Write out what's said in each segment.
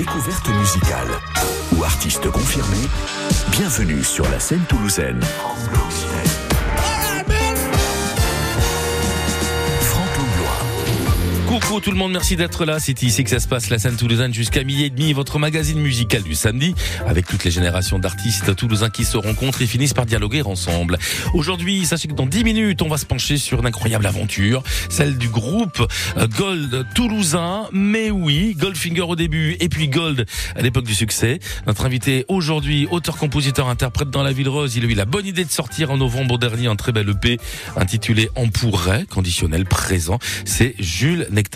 découverte musicale ou artiste confirmé, bienvenue sur la scène toulousaine. Coucou tout le monde, merci d'être là. C'est ici que ça se passe, la scène toulousaine jusqu'à midi et demi, votre magazine musical du samedi, avec toutes les générations d'artistes toulousains qui se rencontrent et finissent par dialoguer ensemble. Aujourd'hui, sachez que dans 10 minutes, on va se pencher sur une incroyable aventure, celle du groupe euh, Gold toulousain. Mais oui, Goldfinger au début et puis Gold à l'époque du succès. Notre invité aujourd'hui, auteur, compositeur, interprète dans la Ville Rose, il a eu la bonne idée de sortir en novembre dernier un très bel EP intitulé On pourrait, conditionnel présent. C'est Jules Nectar.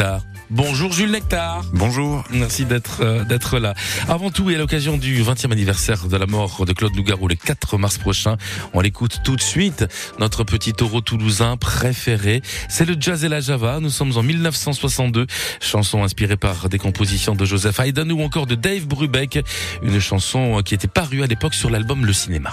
Bonjour Jules Nectar. Bonjour. Merci d'être euh, d'être là. Avant tout et à l'occasion du 20e anniversaire de la mort de Claude Nougaro le 4 mars prochain, on l'écoute tout de suite. Notre petit taureau toulousain préféré, c'est le jazz et la java. Nous sommes en 1962, chanson inspirée par des compositions de Joseph Haydn ou encore de Dave Brubeck, une chanson qui était parue à l'époque sur l'album Le Cinéma.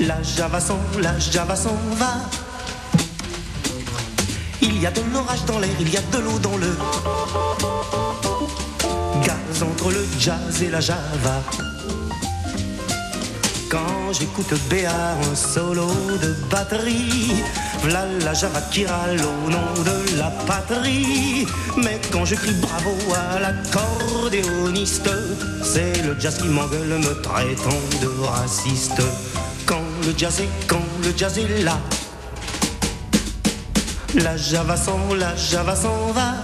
La java s'en, la java s'en va. Il y a de l'orage dans l'air, il y a de l'eau dans le gaz entre le jazz et la java. Quand j'écoute Béar, un solo de batterie, v'là la java qui râle au nom de la patrie. Mais quand je crie bravo à l'accordéoniste, c'est le jazz qui m'engueule me traitant de raciste. Le jazz est, quand le jazz est là, la java s'en, la java s'en va.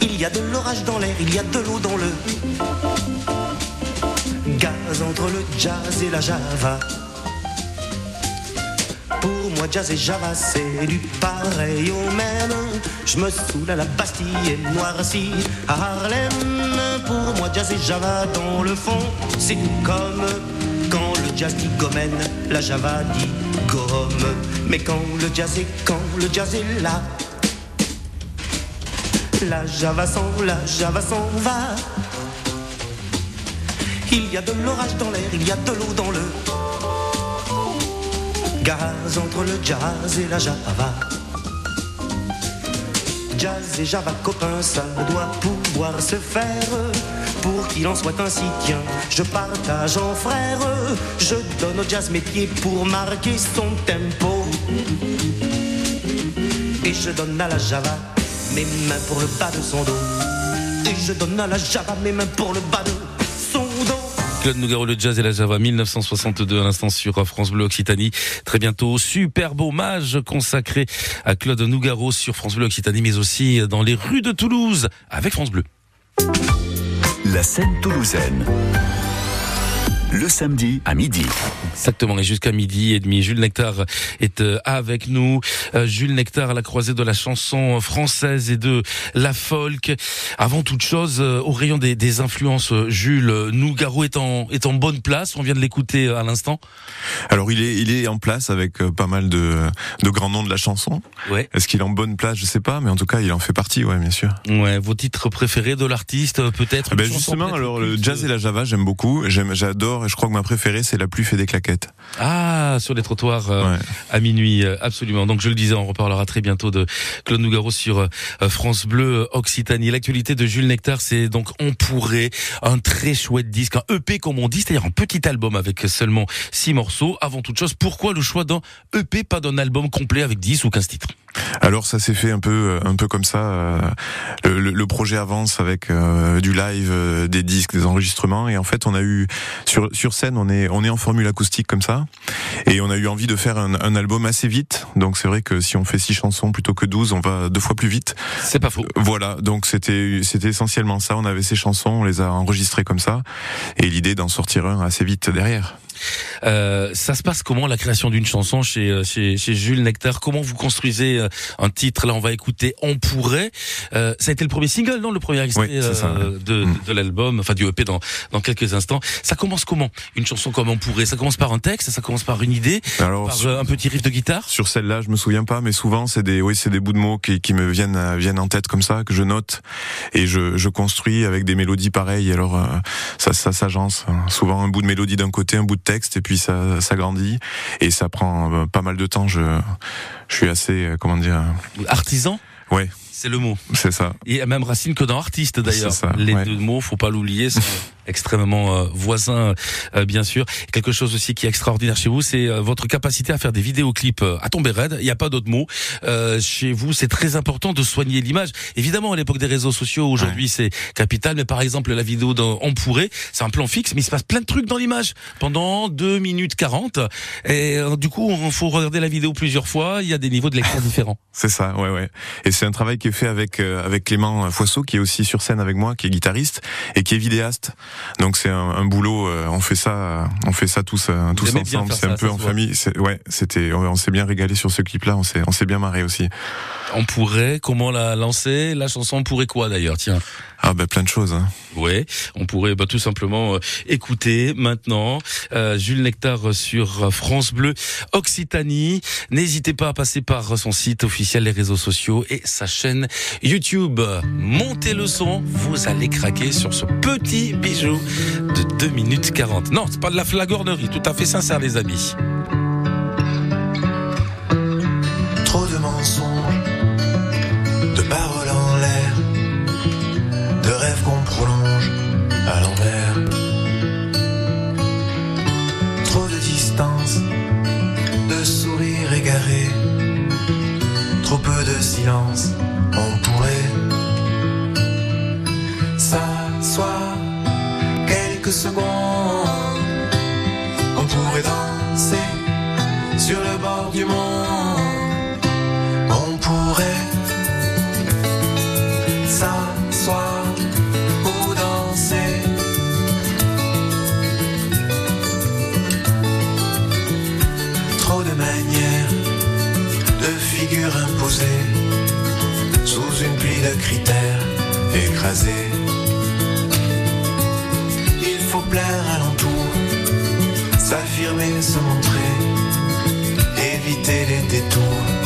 Il y a de l'orage dans l'air, il y a de l'eau dans le gaz entre le jazz et la java. Pour moi, jazz et java, c'est du pareil au même. Je me saoule à la Bastille et noirci à Harlem. Pour moi, jazz et java, dans le fond, c'est comme jazz dit gomène, la java dit gomme. Mais quand le jazz est, quand le jazz est là, la java s'en, la java s'en va. Il y a de l'orage dans l'air, il y a de l'eau dans le gaz entre le jazz et la java. Jazz et java copains, ça doit pouvoir se faire. Pour qu'il en soit ainsi, tiens, je partage en frère. Je donne au jazz mes pieds pour marquer son tempo. Et je donne à la java mes mains pour le bas de son dos. Et je donne à la java mes mains pour le bas de son dos. Claude Nougaro, le jazz et la Java 1962 à l'instant sur France Bleu Occitanie. Très bientôt, superbe hommage consacré à Claude Nougaro sur France Bleu Occitanie, mais aussi dans les rues de Toulouse avec France Bleu. La scène toulousaine. Le samedi à midi. Exactement, et jusqu'à midi et demi, Jules Nectar est euh, avec nous. Euh, Jules Nectar à la croisée de la chanson française et de la folk. Avant toute chose, euh, au rayon des, des influences, Jules Nougaro est en, est en bonne place. On vient de l'écouter à l'instant. Alors il est il est en place avec pas mal de de grands noms de la chanson. Ouais. Est-ce qu'il est en bonne place? Je sais pas, mais en tout cas il en fait partie, ouais, bien sûr. Ouais. Vos titres préférés de l'artiste, peut-être? Ben justement, alors le jazz et la java, j'aime beaucoup. J'aime, j'adore, et je crois que ma préférée c'est la pluie fait des claquettes. Ah, sur les trottoirs euh, Ouais. à minuit, euh, absolument. Donc je le disais, on reparlera très bientôt de Claude Nougaro sur euh, France Bleu Occitanie. L'actualité de Jules Nectar, c'est donc On pourrait, un très chouette disque, un EP comme on dit, c'est-à-dire un petit album avec seulement six morceaux. Avant toute chose, pourquoi le choix d'un EP, pas d'un album complet avec 10 ou 15 titres? Alors ça s'est fait un peu, un peu comme ça. euh, Le, le- le projet avance avec euh, du live, euh, des disques, des enregistrements, et en fait on a eu sur sur scène, on est on est en formule acoustique comme ça, et on a eu envie de faire un, un album assez vite. Donc c'est vrai que si on fait six chansons plutôt que 12, on va deux fois plus vite. C'est pas faux. Voilà, donc c'était c'était essentiellement ça. On avait ces chansons, on les a enregistrées comme ça, et l'idée d'en sortir un assez vite derrière. Euh, ça se passe comment la création d'une chanson chez, euh, chez, chez Jules Nectar? Comment vous construisez euh, un titre? Là, on va écouter On pourrait. Euh, ça a été le premier single, non? Le premier extrait Oui, c'est ça. euh, de, Mm. de l'album, enfin du EP dans, dans quelques instants. Ça commence comment Une chanson comme On pourrait? Ça commence par un texte, ça commence par une idée, Alors, par sur, un petit riff de guitare? Sur celle-là, je me souviens pas, mais souvent c'est des, oui, c'est des bouts de mots qui, qui me viennent, viennent en tête comme ça, que je note et je, je construis avec des mélodies pareilles. Alors ça, ça s'agence. Souvent un bout de mélodie d'un côté, un bout de texte, et puis ça, ça grandit et ça prend euh, pas mal de temps. Je, je suis assez, euh, comment dire, Artisan? Ouais, C'est le mot. c'est ça. Et même racine que dans artiste d'ailleurs. Les ouais. deux mots, faut pas l'oublier, extrêmement euh, voisins, euh, bien sûr. Quelque chose aussi qui est extraordinaire chez vous, c'est euh, votre capacité à faire des vidéoclips euh, à tomber raide. Il n'y a pas d'autre mot. Euh, chez vous, c'est très important de soigner l'image. Évidemment, à l'époque des réseaux sociaux, aujourd'hui, c'est capital. Mais par exemple, la vidéo On pourrait, c'est un plan fixe, mais il se passe plein de trucs dans l'image pendant 2 minutes 40. Et euh, du coup, il faut regarder la vidéo plusieurs fois. Il y a des niveaux de lecture différents. C'est ça, ouais, ouais. Et c'est un travail qui est fait avec euh, avec Clément Foisseau, qui est aussi sur scène avec moi, qui est guitariste et qui est vidéaste. Donc c'est un, un boulot. euh, on fait ça, on fait ça tous, euh, tous ensemble. C'est un ça, peu ça en famille. Ouais, c'était. On, s'est bien régalé sur ce clip-là. On s'est, on s'est bien marré aussi. On pourrait, comment la lancer? La chanson on pourrait quoi d'ailleurs? Tiens. Ah ben plein de choses. Hein. Ouais, on pourrait bah, tout simplement euh, écouter maintenant euh, Jules Nectar sur France Bleu Occitanie. N'hésitez pas à passer par son site officiel, les réseaux sociaux et sa chaîne YouTube. Montez le son, vous allez craquer sur ce petit bijou de 2 minutes 40. Non, c'est pas de la flagornerie, tout à fait sincère les amis. On pourrait s'asseoir quelques secondes, on pourrait danser sur le bord du monde. On pourrait s'asseoir ou danser. Trop de manières, de figures imposées, de critères écrasés. Il faut plaire à l'entour, s'affirmer, se montrer éviter les détours.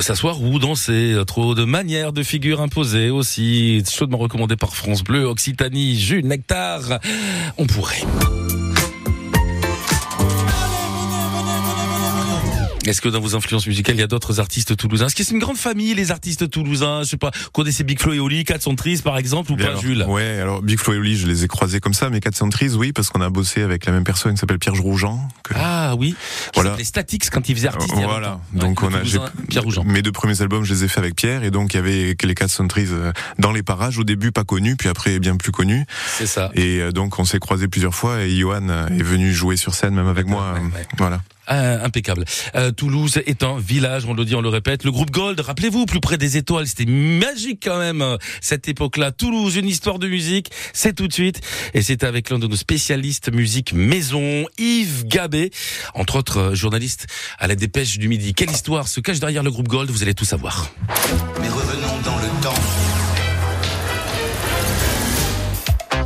S'asseoir ou danser. Trop de manières, de figures imposées aussi. Chaudement recommandé par France Bleu, Occitanie, Jules Nectar. On pourrait. Est-ce que dans vos influences musicales, il y a d'autres artistes toulousains? Est-ce que c'est une grande famille, les artistes toulousains? Je sais pas, connaissez Big Flo et Oli, Cat Centris par exemple, ou Bien pas, alors, Jules? Ouais, alors Big Flo et Oli, je les ai croisés comme ça, mais 4 Trees, oui, parce qu'on a bossé avec la même personne qui s'appelle Pierre Rougeant. que- Ah oui, Voilà. les Statics quand ils faisaient artiste. il y a Voilà. Donc on a Pierre Rougeant. mes deux premiers albums, je les ai fait avec Pierre et donc il y avait que les 4 Trees euh, dans les parages au début pas connus, puis après bien plus connus C'est ça. et euh, donc on s'est croisés plusieurs fois et Johan euh, est venu jouer sur scène même avec moi. Ouais, ouais. Voilà. Ah, impeccable. Euh, Toulouse est un village, on le dit, on le répète. Le groupe Gold, rappelez-vous, plus près des étoiles, c'était magique quand même cette époque-là. Toulouse, une histoire de musique, c'est tout de suite. Et c'est avec l'un de nos spécialistes musique maison, Yves Gabé, entre autres euh, journaliste à la Dépêche du Midi. Quelle histoire se cache derrière le groupe Gold Vous allez tout savoir. Mais revenons dans le temps.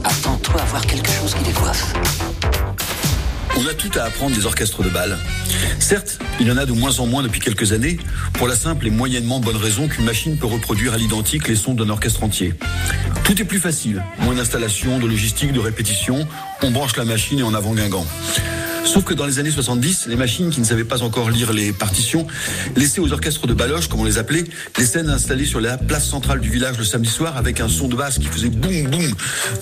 Attends-toi à voir quelque chose qui décoiffe. On a tout à apprendre des orchestres de bal. Certes, il y en a de moins en moins depuis quelques années, pour la simple et moyennement bonne raison qu'une machine peut reproduire à l'identique les sons d'un orchestre entier. Tout est plus facile, moins d'installation, de logistique, de répétition, on branche la machine et en avant Guingamp. Sauf que dans les années 70, les machines qui ne savaient pas encore lire les partitions laissaient aux orchestres de baloche, comme on les appelait, les scènes installées sur la place centrale du village le samedi soir avec un son de basse qui faisait boum boum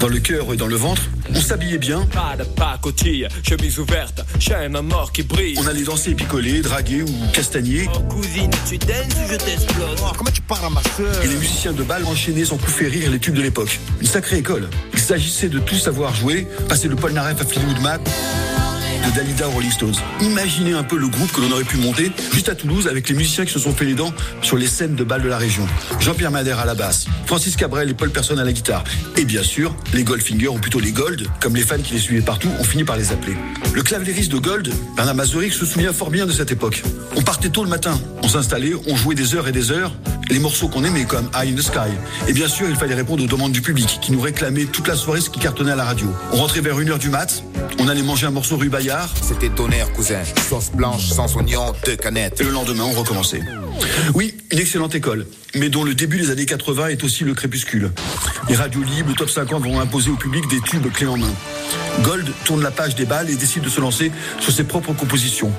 dans le cœur et dans le ventre. On s'habillait bien. Pas de pacotille, chemise ouverte, chaîne à mort qui brille. On allait danser et picoler, draguer ou castagner. Oh, cousine, tu danses ou je t'explose? Comment tu parles à ma soeur Et les musiciens de bal enchaînaient sans coup fait rire les tubes de l'époque. Une sacrée école. Il s'agissait de tout savoir jouer, passer de Paul Naref à Fleetwood Mac, de Dalida Rolling Stones. Imaginez un peu le groupe que l'on aurait pu monter juste à Toulouse avec les musiciens qui se sont fait les dents sur les scènes de bal de la région. Jean-Pierre Madère à la basse, Francis Cabrel et Paul Person à la guitare. Et bien sûr, les Goldfinger, ou plutôt les Gold, comme les fans qui les suivaient partout, ont fini par les appeler. Le clavieriste de Gold, Bernard Mazurek, se souvient fort bien de cette époque. On partait tôt le matin, on s'installait, on jouait des heures et des heures, les morceaux qu'on aimait comme High in the Sky. Et bien sûr, il fallait répondre aux demandes du public qui nous réclamait toute la soirée ce qui cartonnait à la radio. On rentrait vers 1h du mat, on allait manger un morceau rue Bayard, C'était tonnerre, cousin. Sauce blanche, sans oignon, deux canettes. et le lendemain on recommençait. Oui, une excellente école, mais dont le début des années 80 est aussi le crépuscule. Les radios libres, le top 50 vont imposer au public des tubes clés en main. Gold tourne la page des balles et décide de se lancer sur ses propres compositions.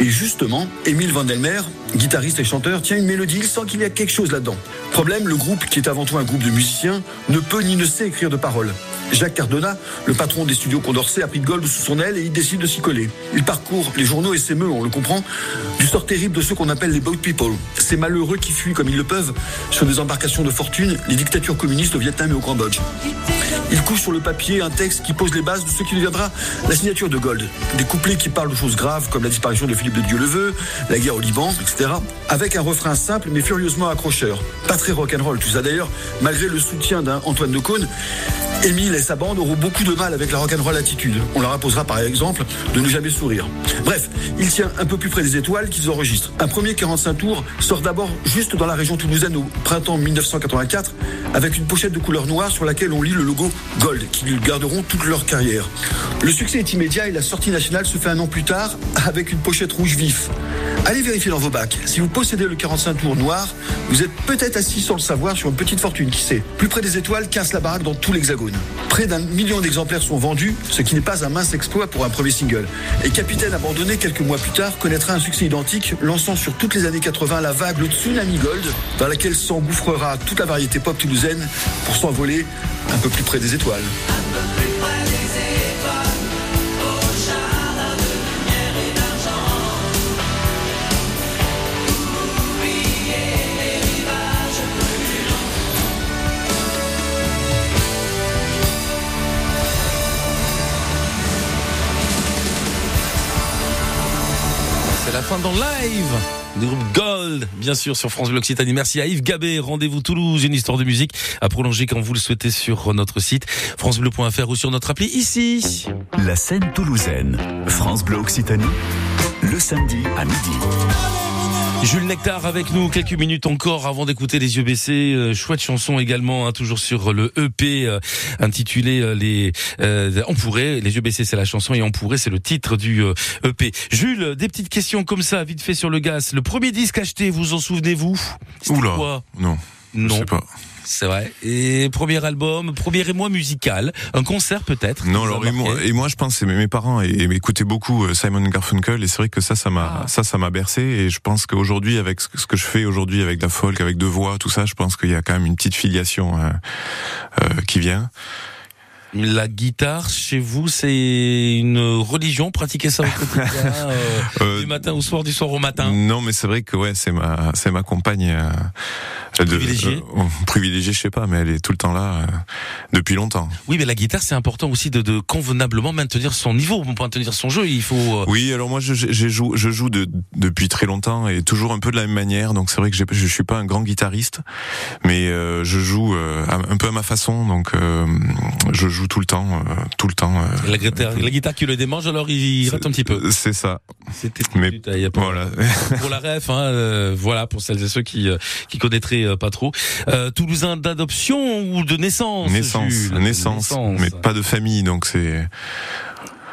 Et justement, Émile Vandelmer, guitariste et chanteur, tient une mélodie, sent qu'il y a quelque chose là-dedans. Problème, le groupe, qui est avant tout un groupe de musiciens, ne peut ni ne sait écrire de paroles. Jacques Cardona, le patron des studios Condorcet, a pris Gold sous son aile et il décide de s'y coller. Il parcourt les journaux et s'émeut, on le comprend, du sort terrible de ceux qu'on appelle les boat people. Ces malheureux qui fuient comme ils le peuvent sur des embarcations de fortune les dictatures communistes au Vietnam et au Cambodge. Il couche sur le papier un texte qui pose les bases de ce qui deviendra la signature de Gold. Des couplets qui parlent de choses graves comme la disparition de Philippe de Dieu le veut, la guerre au Liban, etc. Avec un refrain simple mais furieusement accrocheur. Pas très rock'n'roll tout ça d'ailleurs, malgré le soutien d'un Antoine de Caunes. Émile et sa bande auront beaucoup de mal avec la rock'n'roll attitude. On leur imposera par exemple de ne jamais sourire. Bref, il tient un peu plus près des étoiles qu'ils enregistrent. Un premier 45 tours sort d'abord juste dans la région toulousaine au printemps 1984 avec une pochette de couleur noire sur laquelle on lit le logo Gold qu'ils garderont toute leur carrière. Le succès est immédiat et la sortie nationale se fait un an plus tard avec une pochette rouge vif. Allez vérifier dans vos bacs. Si vous possédez le 45 tours noir, vous êtes peut-être assis sans le savoir sur une petite fortune, qui sait. Plus près des étoiles casse la baraque dans tout l'hexagone. Près d'un million d'exemplaires sont vendus, ce qui n'est pas un mince exploit pour un premier single. Et Capitaine abandonné quelques mois plus tard connaîtra un succès identique, lançant sur toutes les années 80 la vague le Tsunami Gold, dans laquelle s'engouffrera toute la variété pop toulousaine pour s'envoler un peu plus près des étoiles. La fin dans live du groupe Gold, bien sûr, sur France Bleu Occitanie. Merci à Yves Gabé. Rendez-vous Toulouse, une histoire de musique à prolonger quand vous le souhaitez sur notre site francebleu.fr ou sur notre appli ici. La scène toulousaine. France Bleu Occitanie. Le samedi à midi. Jules Nectar avec nous quelques minutes encore avant d'écouter les yeux baissés. Euh, chouette chanson également, hein, toujours sur le EP euh, intitulé euh, les On pourrait. Les yeux baissés c'est la chanson et On pourrait c'est le titre du EP. Jules, des petites questions comme ça, vite fait sur le gaz. Le premier disque acheté, vous en souvenez-vous? Oula. quoi? Non. Je Non, sais pas. c'est vrai. Et premier album, premier émoi musical, un concert peut-être. Non, alors et moi, et moi, je pense, c'est mes parents et, et écoutaient beaucoup euh, Simon Garfunkel et c'est vrai que ça, ça m'a, Ah. ça, ça m'a bercé et je pense qu'aujourd'hui, avec ce que- ce que je fais aujourd'hui avec la folk, avec deux voix, tout ça, je pense qu'il y a quand même une petite filiation euh, euh, qui vient. La guitare, chez vous, c'est une religion Pratiquer ça au quotidien, euh, Euh, du matin au soir, du soir au matin? Non, mais c'est vrai que ouais, c'est ma, c'est ma compagne. euh, Privilégiée euh, privilégiée, je sais pas, mais elle est tout le temps là depuis longtemps. Oui, mais la guitare, c'est important aussi de, de convenablement maintenir son niveau, pour maintenir son jeu. Il faut. Oui, alors moi je, je, je joue, je joue de, depuis très longtemps et toujours un peu de la même manière. Donc c'est vrai que j'ai- je suis pas un grand guitariste, mais je joue un peu à ma façon. Donc je joue tout le temps, euh, tout le temps. euh, La guitare, la guitare qui le démange, alors il rate un petit peu. C'est ça. C'était Mais détail, pour, voilà. pour la ref, hein, euh, voilà pour celles et ceux qui euh, qui connaîtraient euh, pas trop. Euh, Toulousain d'adoption ou de naissance naissance, Jules? naissance, mais pas de famille. Donc c'est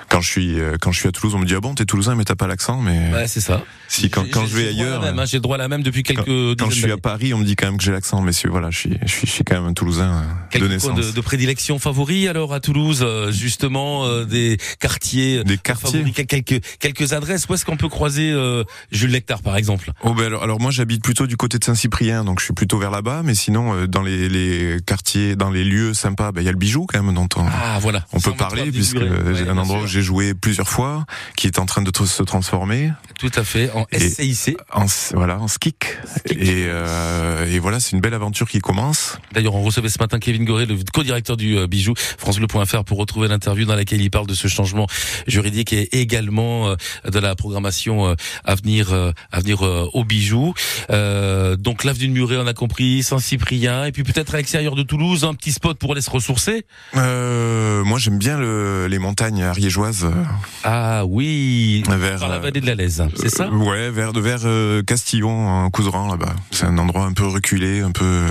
quand je suis euh, quand je suis à Toulouse, on me dit ah bon t'es Toulousain mais t'as pas l'accent. Mais Ouais, c'est ça. si quand, quand je vais ailleurs. hein, j'ai le droit à la même depuis quelques quand, quand je suis à. Paris, on me dit quand même que j'ai l'accent, messieurs. Voilà, je suis, je suis, je suis quand même un Toulousain euh, de naissance. de, de prédilection favoris alors à Toulouse, euh, justement euh, des quartiers, Des quartiers. favoris, quelques quelques adresses. Où est-ce qu'on peut croiser euh, Jules Lectar par exemple? Oh ben alors, alors moi j'habite plutôt du côté de Saint-Cyprien, donc je suis plutôt vers là-bas. Mais sinon euh, dans les, les quartiers, dans les lieux sympas, ben, il y a le bijou quand même dont on, Ah voilà. on peut 123 parler puisque Ouais, un endroit où j'ai joué plusieurs fois, qui est en train de se transformer Tout à fait en SCIC. en voilà en skic. Et, euh, et voilà, c'est une belle aventure qui commence. D'ailleurs, on recevait ce matin Kevin Goré, le co-directeur du euh, bijou, francebleu.fr, pour retrouver l'interview dans laquelle il parle de ce changement juridique et également euh, de la programmation euh, à venir, à venir au bijou. Donc l'avenue de Muret, on a compris, Saint-Cyprien, et puis peut-être à l'extérieur de Toulouse, un petit spot pour aller se ressourcer. Moi j'aime bien le, les montagnes ariégeoises. Euh, Ah oui, Vers, par la euh, vallée de la Lèze, c'est ça? Euh, Ouais, vers de vers Castillon, en Couseran là-bas. C'est un endroit un peu reculé, un peu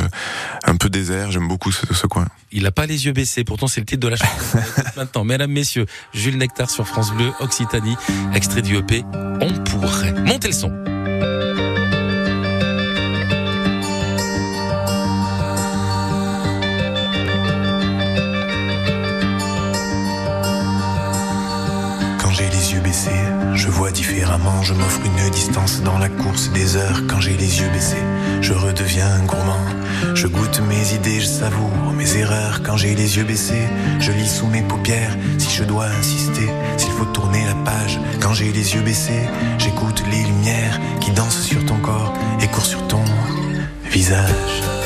un peu désert. J'aime beaucoup ce, ce coin. Il a pas les yeux baissés, pourtant c'est le titre de la chanson. Maintenant, mesdames, messieurs, Jules Nectar sur France Bleu, Occitanie, extrait du EP, on pourrait. Montez le son. Je m'offre une distance dans la course des heures. Quand j'ai les yeux baissés, je redeviens gourmand. Je goûte mes idées, je savoure mes erreurs. Quand j'ai les yeux baissés, je lis sous mes paupières. Si je dois insister, s'il faut tourner la page. Quand j'ai les yeux baissés, j'écoute les lumières qui dansent sur ton corps et courent sur ton visage.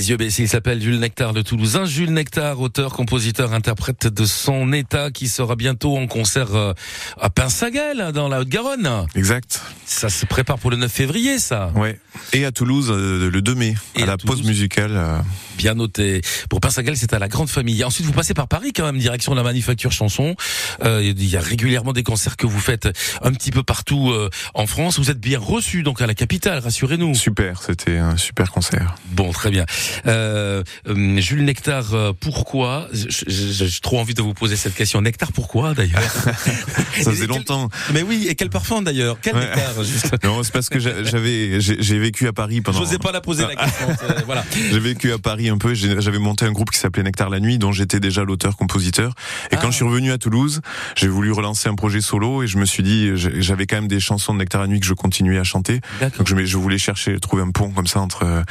Les yeux baissés, il s'appelle Jules Nectar de Toulousain. Jules Nectar, auteur, compositeur, interprète de son état qui sera bientôt en concert euh, à Pinsagal, dans la Haute-Garonne. Exact. Ça se prépare pour le 9 février, ça. Ouais. Et à Toulouse euh, le 2 mai, Et à à la Toulouse. pause musicale. euh, Bien noté. Pour Pinsagal, c'est à la grande famille. Ensuite, vous passez par Paris quand même, direction de la manufacture chanson. Euh, il y a régulièrement des concerts que vous faites un petit peu partout euh, en France. Vous êtes bien reçu donc à la capitale, rassurez-nous. Super, c'était un super concert. Bon, très bien. Euh, euh, Jules Nectar, euh, pourquoi J'ai trop envie de vous poser cette question. Nectar, pourquoi d'ailleurs Ça faisait longtemps. Mais oui, et quel parfum d'ailleurs Quel Ouais. nectar juste Non, c'est parce que j'a- j'avais, j'ai vécu à Paris pendant. J'osais pas la poser la question. euh, voilà. J'ai vécu à Paris un peu. J'avais monté un groupe qui s'appelait Nectar la nuit, dont j'étais déjà l'auteur-compositeur. Et Ah. quand je suis revenu à Toulouse, j'ai voulu relancer un projet solo et je me suis dit, j'avais quand même des chansons de Nectar la nuit que je continuais à chanter. Donc je, je voulais chercher, trouver un pont comme ça entre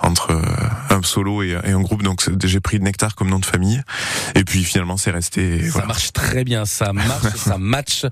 entre un solo et, et un groupe. Donc c'est- j'ai pris Nectar comme nom de famille. Et puis finalement c'est resté. Ça voilà. marche très bien, ça marche, ça match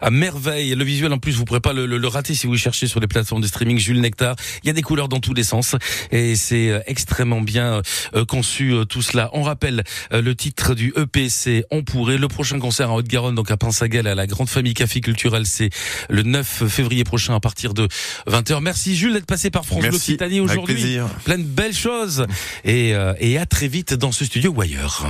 à merveille. Le visuel en plus, vous pourrez pas le, le- le rater si vous cherchez sur les plateformes de streaming Jules Nectar. Il y a des couleurs dans tous les sens et c'est euh, extrêmement bien euh, conçu euh, tout cela. On rappelle le titre du EPC On pourrait. Le prochain concert en Haute-Garonne, donc à Pinsagal, à la Grande Famille Café Culturel, c'est le 9 février prochain à partir de 20h. Merci Jules d'être passé par France Merci, Occitanie avec aujourd'hui. Plein de belles choses et, euh, et à très vite dans ce studio ou ailleurs.